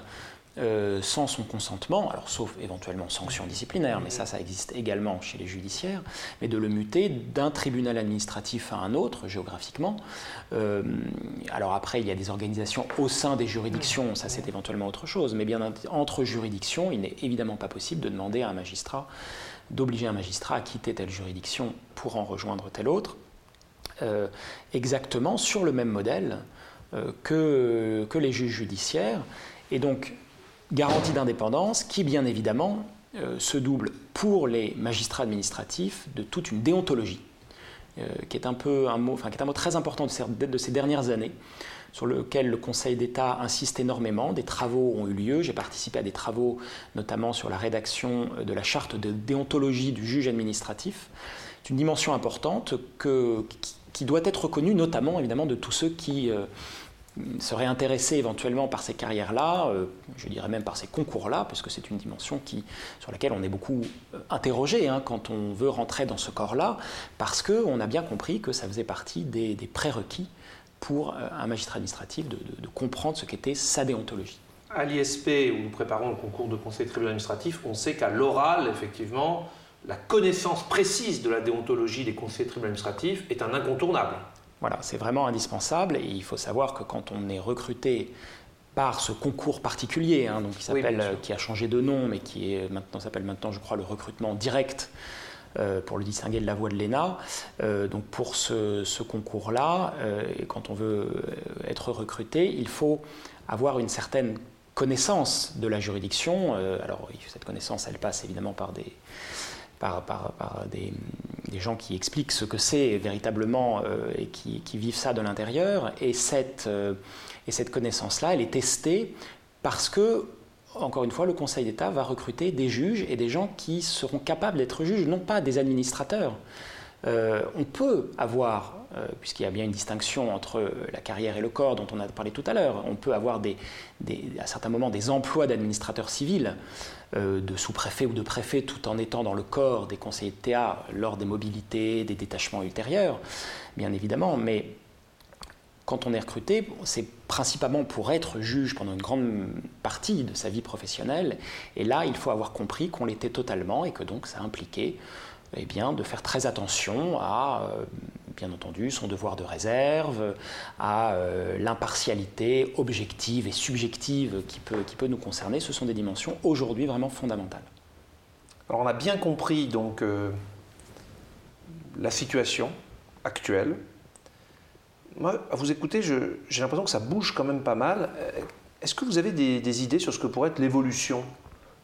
euh, sans son consentement, alors sauf éventuellement sanction disciplinaire, mais ça, ça existe également chez les judiciaires, mais de le muter d'un tribunal administratif à un autre, géographiquement. Euh, alors après, il y a des organisations au sein des juridictions, ça c'est éventuellement autre chose, mais bien entre juridictions, il n'est évidemment pas possible de demander à un magistrat, d'obliger un magistrat à quitter telle juridiction pour en rejoindre telle autre, euh, exactement sur le même modèle que, que les juges judiciaires. Et donc, garantie d'indépendance qui, bien évidemment, euh, se double pour les magistrats administratifs de toute une déontologie, euh, qui, est un peu un mot, enfin, qui est un mot très important de ces, de ces dernières années, sur lequel le Conseil d'État insiste énormément. Des travaux ont eu lieu. J'ai participé à des travaux, notamment sur la rédaction de la charte de déontologie du juge administratif. C'est une dimension importante qui, doit être reconnue, notamment évidemment de tous ceux qui euh, serait intéressé éventuellement par ces carrières-là, euh, je dirais même par ces concours-là, parce que c'est une dimension qui, sur laquelle on est beaucoup euh, interrogé hein, quand on veut rentrer dans ce corps-là, parce qu'on a bien compris que ça faisait partie des, prérequis pour euh, un magistrat administratif de, comprendre ce qu'était sa déontologie. À l'ISP, où nous préparons le concours de conseil tribunal administratif, on sait qu'à l'oral, effectivement, la connaissance précise de la déontologie des conseillers tribunal administratifs est un incontournable. Voilà, c'est vraiment indispensable et il faut savoir que quand on est recruté par ce concours particulier, hein, donc qui, s'appelle, qui a changé de nom, mais qui est maintenant s'appelle maintenant, je crois, le recrutement direct euh, pour le distinguer de la voie de l'ENA. Euh, donc pour ce, concours-là, euh, quand on veut être recruté, il faut avoir une certaine connaissance de la juridiction. alors cette connaissance, elle passe évidemment par des par, des, gens qui expliquent ce que c'est véritablement euh, et qui, vivent ça de l'intérieur. Et cette, euh, et cette connaissance-là, elle est testée parce que, encore une fois, le Conseil d'État va recruter des juges et des gens qui seront capables d'être juges, non pas des administrateurs. Euh, on peut avoir, puisqu'il y a bien une distinction entre la carrière et le corps dont on a parlé tout à l'heure, on peut avoir à certains moments des emplois d'administrateurs civils euh, de sous-préfet ou de préfet tout en étant dans le corps des conseillers de TA lors des mobilités, des détachements ultérieurs, bien évidemment, mais quand on est recruté, c'est principalement pour être juge pendant une grande partie de sa vie professionnelle, et là, il faut avoir compris qu'on l'était totalement et que donc ça impliquait eh bien, de faire très attention à euh, bien entendu, son devoir de réserve, à euh, l'impartialité objective et subjective qui peut, qui peut nous concerner. Ce sont des dimensions aujourd'hui vraiment fondamentales. Alors on a bien compris donc euh, la situation actuelle. Moi, à vous écouter, j'ai l'impression que ça bouge quand même pas mal. Euh, est-ce que vous avez des, des idées sur ce que pourrait être l'évolution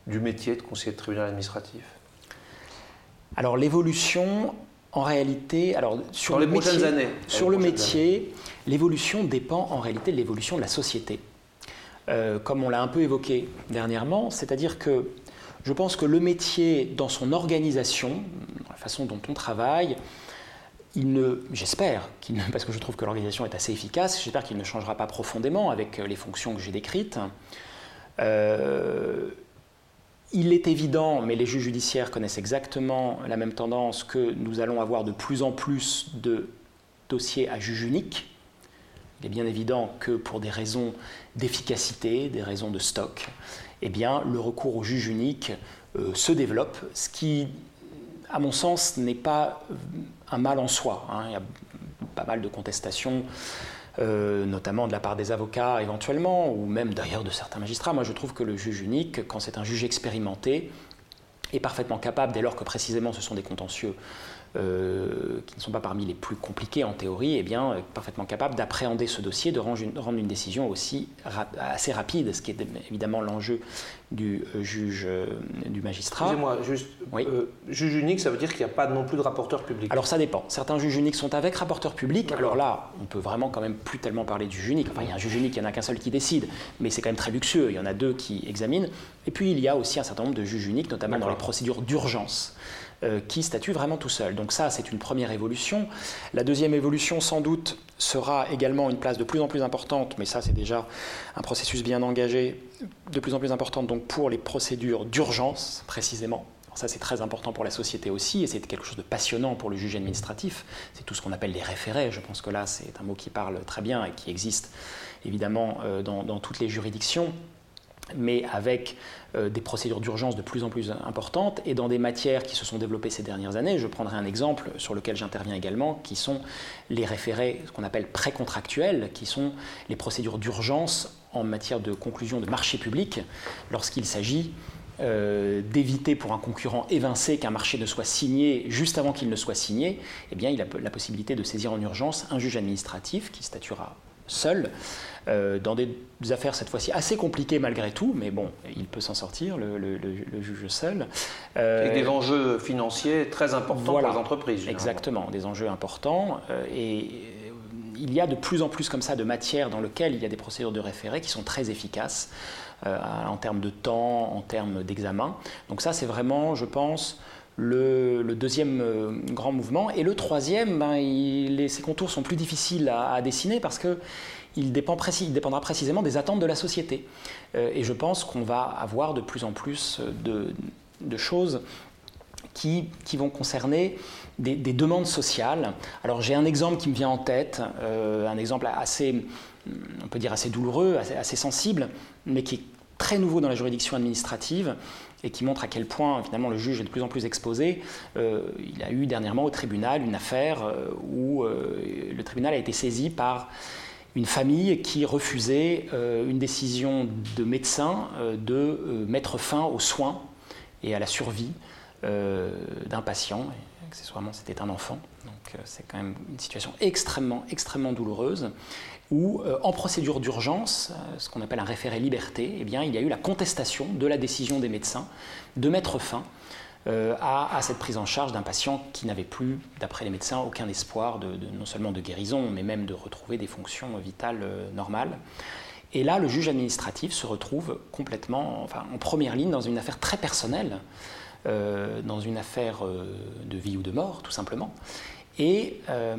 du métier de conseiller de tribunal administratif? Alors l'évolution, en réalité, alors sur le métier, années, sur le métier, l'évolution dépend en réalité de l'évolution de la société. Euh, comme on l'a un peu évoqué dernièrement, c'est-à-dire que je pense que le métier, dans son organisation, la façon dont on travaille, il ne, j'espère, parce que je trouve que l'organisation est assez efficace, j'espère qu'il ne changera pas profondément avec les fonctions que j'ai décrites. Euh, il est évident, mais les juges judiciaires connaissent exactement la même tendance, que nous allons avoir de plus en plus de dossiers à juge unique. Il est bien évident que pour des raisons d'efficacité, des raisons de stock, eh bien, le recours au juge unique euh, se développe, ce qui, à mon sens, n'est pas un mal en soi. Hein. Il y a pas mal de contestations euh, notamment de la part des avocats éventuellement, ou même d'ailleurs de certains magistrats. Moi, je trouve que le juge unique, quand c'est un juge expérimenté, est parfaitement capable, dès lors que précisément ce sont des contentieux euh, qui ne sont pas parmi les plus compliqués en théorie, eh bien, euh, parfaitement capable d'appréhender ce dossier, de rendre une, décision aussi assez rapide, ce qui est évidemment l'enjeu du euh, juge, du magistrat. Excusez-moi, juste, juge unique, ça veut dire qu'il n'y a pas non plus de rapporteur public Alors ça dépend. Certains juges uniques sont avec rapporteur public. Alors là, on peut vraiment quand même plus tellement parler du juge unique. Enfin, il y a un juge unique, il n'y en a qu'un seul qui décide, mais c'est quand même très luxueux. Il y en a deux qui examinent. Et puis, il y a aussi un certain nombre de juges uniques, notamment dans les procédures d'urgence. Euh, qui statue vraiment tout seul. Donc ça, c'est une première évolution. La deuxième évolution, sans doute, sera également une place de plus en plus importante, mais ça, c'est déjà un processus bien engagé, de plus en plus importante donc pour les procédures d'urgence, précisément. ça, c'est très important pour la société aussi, et c'est quelque chose de passionnant pour le juge administratif. C'est tout ce qu'on appelle les référés. Je pense que là, c'est un mot qui parle très bien et qui existe évidemment euh, dans toutes les juridictions mais avec euh, des procédures d'urgence de plus en plus importantes et dans des matières qui se sont développées ces dernières années. Je prendrai un exemple sur lequel j'interviens également, qui sont les référés, ce qu'on appelle précontractuels, qui sont les procédures d'urgence en matière de conclusion de marché public lorsqu'il s'agit euh, d'éviter pour un concurrent évincé qu'un marché ne soit signé juste avant qu'il ne soit signé, eh bien, il a la possibilité de saisir en urgence un juge administratif qui statuera seul, euh, dans des affaires cette fois-ci assez compliquées malgré tout, mais bon, il peut s'en sortir, le, juge seul. Euh, et des enjeux financiers très importants pour les entreprises. Exactement, des enjeux importants. Euh, et il y a de plus en plus comme ça de matières dans lesquelles il y a des procédures de référé qui sont très efficaces en termes de temps, en termes d'examen. Donc ça, c'est vraiment, je pense, le, deuxième euh, grand mouvement. Et le troisième, ben, ses contours sont plus difficiles à, dessiner parce que il, dépend il, dépendra précisément des attentes de la société. Euh, et je pense qu'on va avoir de plus en plus de, choses qui, qui, vont concerner des, demandes sociales. Alors j'ai un exemple qui me vient en tête, euh, un exemple assez, on peut dire assez douloureux, assez, assez sensible, mais qui est très nouveau dans la juridiction administrative et qui montre à quel point finalement le juge est de plus en plus exposé. Euh, il a eu dernièrement au tribunal une affaire euh, où euh, le tribunal a été saisi par une famille qui refusait une décision de médecin de mettre fin aux soins et à la survie d'un patient. Accessoirement, c'était un enfant. Donc c'est quand même une situation extrêmement, extrêmement douloureuse où, euh, en procédure d'urgence, euh, ce qu'on appelle un référé liberté, eh bien, il y a eu la contestation de la décision des médecins de mettre fin euh, à, cette prise en charge d'un patient qui n'avait plus, d'après les médecins, aucun espoir de, non seulement de guérison, mais même de retrouver des fonctions vitales normales. Et là, le juge administratif se retrouve complètement enfin, en première ligne dans une affaire très personnelle, dans une affaire de vie ou de mort, tout simplement. Et, euh,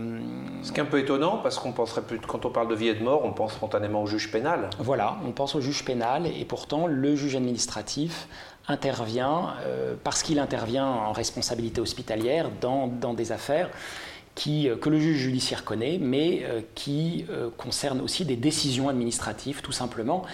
Ce qui est un peu étonnant, parce qu'on penserait plus, quand on parle de vie et de mort, on pense spontanément au juge pénal. Voilà, on pense au juge pénal, et pourtant le juge administratif intervient, euh, parce qu'il intervient en responsabilité hospitalière dans, dans des affaires qui, euh, que le juge judiciaire connaît, mais qui concernent aussi des décisions administratives, tout simplement.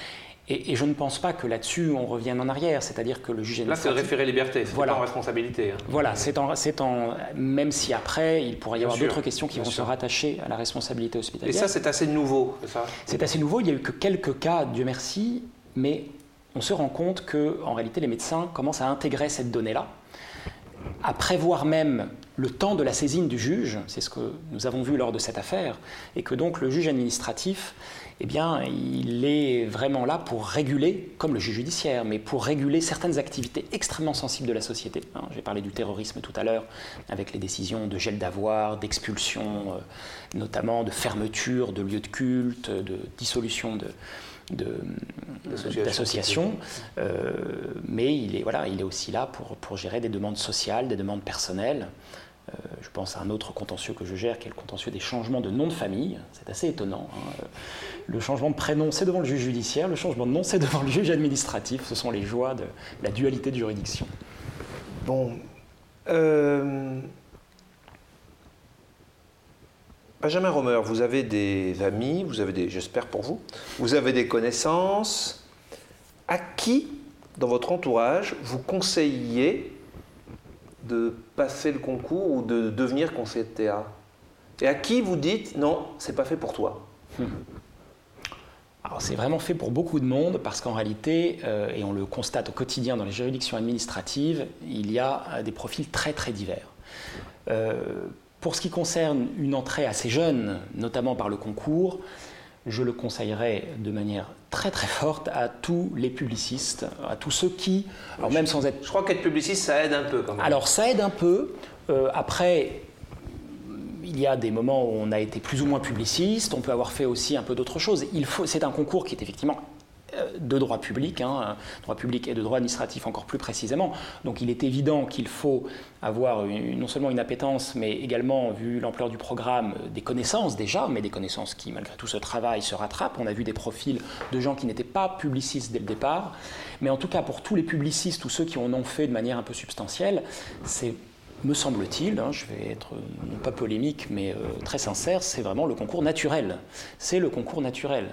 Et, je ne pense pas que là-dessus on revienne en arrière, c'est-à-dire que le juge Là, c'est le référé liberté, c'est voilà. en responsabilité. Hein. Voilà, c'est en, en, même si après il pourrait y avoir d'autres questions qui vont se rattacher à la responsabilité hospitalière. Et ça, c'est assez nouveau, c'est ça? C'est assez nouveau. Il n'y a eu que quelques cas, Dieu merci, mais on se rend compte que en réalité les médecins commencent à intégrer cette donnée-là, à prévoir même le temps de la saisine du juge, c'est ce que nous avons vu lors de cette affaire, et que donc le juge administratif eh bien, il est vraiment là pour réguler, comme le juge judiciaire, mais pour réguler certaines activités extrêmement sensibles de la société. Hein, j'ai parlé du terrorisme tout à l'heure, avec les décisions de gel d'avoir, d'expulsion, euh, notamment de fermeture de lieux de culte, de dissolution de, d'associations, euh, mais il est, voilà, il est aussi là pour, pour gérer des demandes sociales, des demandes personnelles. Euh, je pense à un autre contentieux que je gère, qui est le contentieux des changements de nom de famille. C'est assez étonnant. Hein. Le changement de prénom, c'est devant le juge judiciaire. Le changement de nom, c'est devant le juge administratif. Ce sont les joies de la dualité de juridiction. Bon. Euh, Benjamin Romer, vous avez des amis, vous avez des, j'espère pour vous, vous avez des connaissances. À qui, dans votre entourage, vous conseillez de passer le concours ou de devenir conseiller de théâtre Et à qui vous dites non, c'est pas fait pour toi? Alors c'est vraiment fait pour beaucoup de monde parce qu'en réalité, euh, et on le constate au quotidien dans les juridictions administratives, il y a euh, des profils très très divers. Euh, pour ce qui concerne une entrée assez jeune, notamment par le concours, je le conseillerais de manière très très forte à tous les publicistes, à tous ceux qui, alors même sans être... Je crois qu'être publiciste, ça aide un peu quand même. Alors ça aide un peu. Euh, après, il y a des moments où on a été plus ou moins publiciste, on peut avoir fait aussi un peu d'autres choses. Il faut, c'est un concours qui est effectivement de droit public, hein, droit public et de droit administratif encore plus précisément. Donc il est évident qu'il faut avoir non seulement une appétence, mais également, vu l'ampleur du programme, des connaissances déjà, mais des connaissances qui, malgré tout ce travail, se rattrapent. On a vu des profils de gens qui n'étaient pas publicistes dès le départ. Mais en tout cas, pour tous les publicistes ou ceux qui en ont fait de manière un peu substantielle, c'est me semble-t-il, hein, je vais être non pas polémique mais euh, très sincère, c'est vraiment le concours naturel. C'est le concours naturel.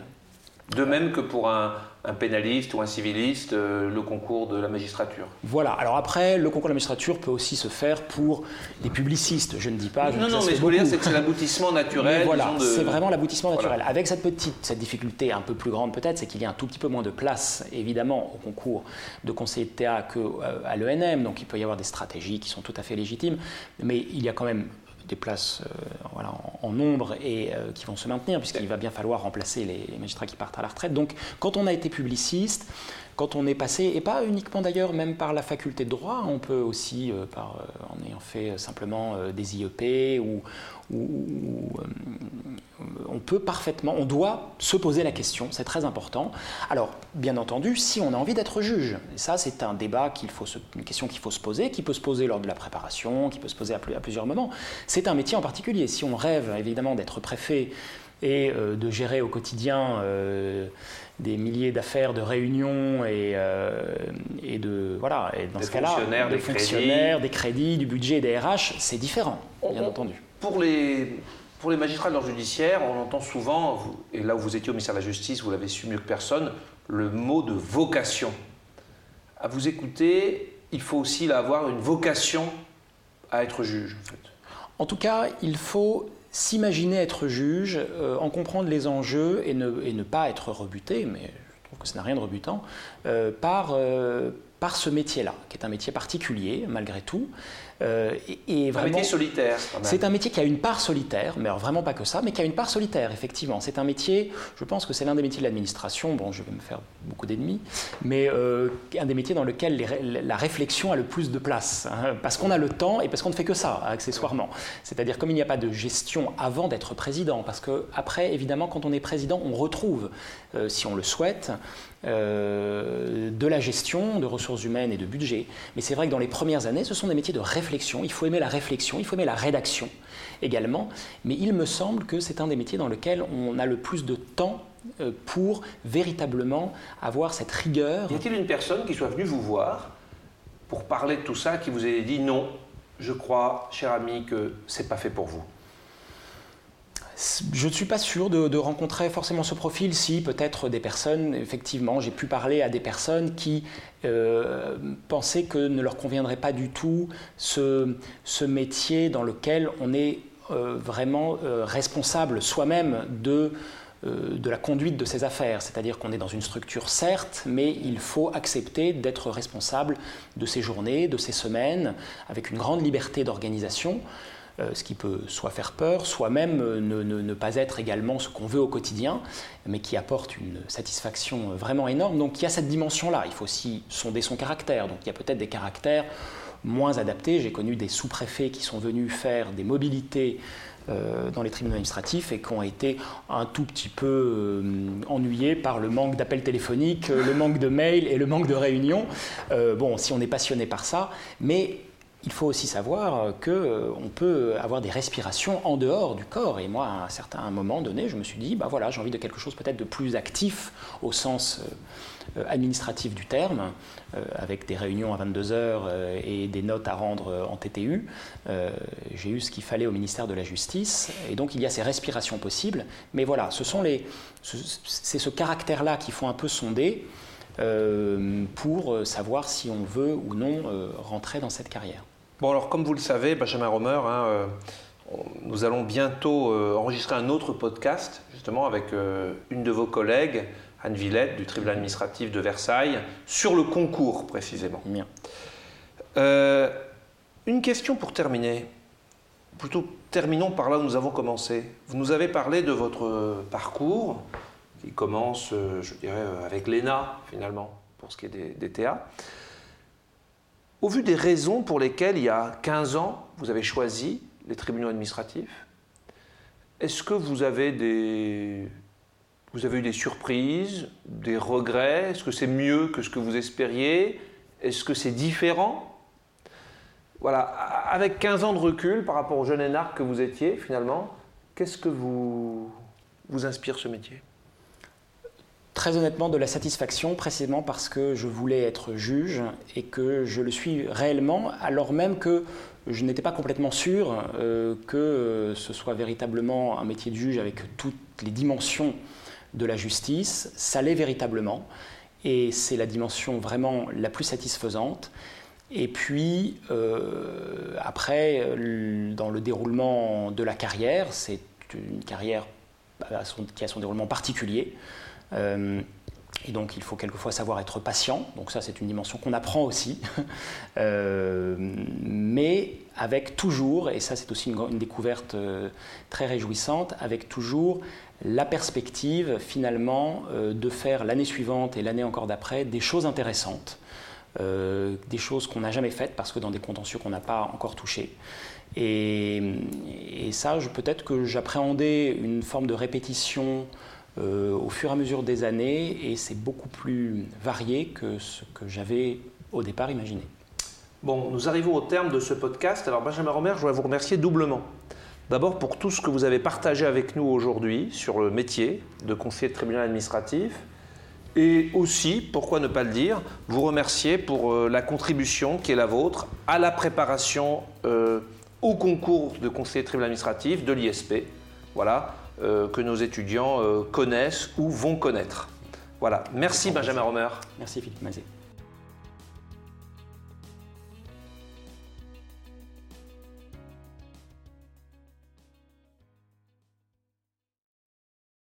De même que pour un, pénaliste ou un civiliste, euh, le concours de la magistrature. Voilà. Alors après, le concours de la magistrature peut aussi se faire pour les publicistes. Je ne dis pas. non, non, mais je veux dire, c'est l'aboutissement naturel. voilà, c'est vraiment l'aboutissement naturel. Avec cette petite, cette difficulté un peu plus grande peut-être, c'est qu'il y a un tout petit peu moins de place, évidemment, au concours de conseiller de TA qu'à l'ENM. Donc il peut y avoir des stratégies qui sont tout à fait légitimes, mais il y a quand même des places euh, voilà, en, nombre et euh, qui vont se maintenir, puisqu'il va bien falloir remplacer les, magistrats qui partent à la retraite. Donc, quand on a été publiciste, quand on est passé, et pas uniquement d'ailleurs, même par la faculté de droit, on peut aussi, euh, par, en ayant fait simplement des IEP ou, euh, on peut parfaitement, on doit se poser la question, c'est très important. Alors, bien entendu, si on a envie d'être juge, et ça c'est un débat qu'il faut, une question qu'il faut se poser, qui peut se poser lors de la préparation, qui peut se poser à, plusieurs moments. C'est un métier en particulier. Si on rêve évidemment d'être préfet et euh, de gérer au quotidien euh, des milliers d'affaires, de réunions et, et, de voilà. Et dans ce cas-là, des, fonctionnaires, des crédits, du budget, des RH, c'est différent, bien entendu. Pour les, pour les magistrats de l'ordre judiciaire, on entend souvent, et là où vous étiez au ministère de la Justice, vous l'avez su mieux que personne, le mot de vocation. À vous écouter, il faut aussi avoir une vocation à être juge. En, fait. en tout cas, il faut s'imaginer être juge, euh, en comprendre les enjeux et ne, pas être rebuté, mais je trouve que ça n'a rien de rebutant, euh, par, euh, par ce métier-là, qui est un métier particulier malgré tout. Euh, et, vraiment, un métier solitaire. C'est un métier qui a une part solitaire, mais vraiment pas que ça, mais qui a une part solitaire, effectivement. C'est un métier, je pense que c'est l'un des métiers de l'administration, bon, je vais me faire beaucoup d'ennemis, mais euh, un des métiers dans lequel la réflexion a le plus de place, hein, parce qu'on a le temps et parce qu'on ne fait que ça, accessoirement. C'est-à-dire comme il n'y a pas de gestion avant d'être président, parce que après, évidemment, quand on est président, on retrouve, euh, si on le souhaite, euh, de la gestion de ressources humaines et de budget. Mais c'est vrai que dans les premières années, ce sont des métiers de réflexion. Il faut aimer la réflexion, il faut aimer la rédaction également. Mais il me semble que c'est un des métiers dans lesquels on a le plus de temps euh, pour véritablement avoir cette rigueur. Y a-t-il une personne qui soit venue vous voir pour parler de tout ça, qui vous ait dit non, je crois, cher ami, que c'est pas fait pour vous je ne suis pas sûr de, rencontrer forcément ce profil si peut-être des personnes, effectivement, j'ai pu parler à des personnes qui euh, pensaient que ne leur conviendrait pas du tout ce, métier dans lequel on est euh, vraiment euh, responsable soi-même de, de la conduite de ses affaires. C'est-à-dire qu'on est dans une structure, certes, mais il faut accepter d'être responsable de ses journées, de ses semaines, avec une grande liberté d'organisation. Euh, ce qui peut soit faire peur, soit même euh, ne, pas être également ce qu'on veut au quotidien, mais qui apporte une satisfaction euh, vraiment énorme. Donc il y a cette dimension-là, il faut aussi sonder son caractère. Donc il y a peut-être des caractères moins adaptés. J'ai connu des sous-préfets qui sont venus faire des mobilités dans les tribunaux administratifs et qui ont été un tout petit peu ennuyés par le manque d'appels téléphoniques, le manque de mails et le manque de réunions. bon, si on est passionné par ça, mais il faut aussi savoir qu'on euh, peut avoir des respirations en dehors du corps. Et moi, à un certain moment donné, je me suis dit, bah voilà, j'ai envie de quelque chose peut-être de plus actif au sens euh, administratif du terme, euh, avec des réunions à 22 heures et des notes à rendre en TTU. j'ai eu ce qu'il fallait au ministère de la Justice, et donc il y a ces respirations possibles. Mais voilà, ce sont les, c'est ce caractère-là qu'il faut un peu sonder. Pour savoir si on veut ou non rentrer dans cette carrière. Bon, alors comme vous le savez, Benjamin Romer, hein, euh, nous allons bientôt euh, enregistrer un autre podcast, justement avec euh, une de vos collègues, Anne Villette, du tribunal administratif de Versailles, sur le concours précisément. Bien. une question pour terminer. Plutôt, terminons par là où nous avons commencé. Vous nous avez parlé de votre parcours, qui commence, je dirais, avec l'ENA, finalement, pour ce qui est des, TA. Au vu des raisons pour lesquelles, il y a 15 ans, vous avez choisi les tribunaux administratifs, est-ce que vous avez des, Vous avez eu des surprises, des regrets? Est-ce que c'est mieux que ce que vous espériez? Est-ce que c'est différent? Voilà, avec 15 ans de recul par rapport au jeune énarque que vous étiez finalement, qu'est-ce que vous, vous inspire ce métier? Très honnêtement, de la satisfaction, précisément parce que je voulais être juge et que je le suis réellement, alors même que je n'étais pas complètement sûr euh, que ce soit véritablement un métier de juge avec toutes les dimensions de la justice. Ça l'est véritablement, et c'est la dimension vraiment la plus satisfaisante. Et puis, euh, après, dans le déroulement de la carrière, c'est une carrière qui a son déroulement particulier. Euh, et donc il faut quelquefois savoir être patient, donc ça c'est une dimension qu'on apprend aussi, euh, mais avec toujours, et ça c'est aussi une, découverte euh, très réjouissante, avec toujours la perspective finalement de faire l'année suivante et l'année encore d'après des choses intéressantes, des choses qu'on n'a jamais faites parce que dans des contentieux qu'on n'a pas encore touchés. Et, et ça, peut-être que j'appréhendais une forme de répétition euh, au fur et à mesure des années et c'est beaucoup plus varié que ce que j'avais au départ imaginé. Bon, nous arrivons au terme de ce podcast. Alors Benjamin Romer, je voudrais vous remercier doublement. D'abord pour tout ce que vous avez partagé avec nous aujourd'hui sur le métier de conseiller de tribunal administratif. Et aussi, pourquoi ne pas le dire, vous remercier pour euh, la contribution qui est la vôtre à la préparation euh, au concours de conseiller de tribunal administratif de l'ISP. Voilà, que nos étudiants euh, connaissent ou vont connaître. Voilà. Merci Benjamin Romer. Merci Philippe Mazet.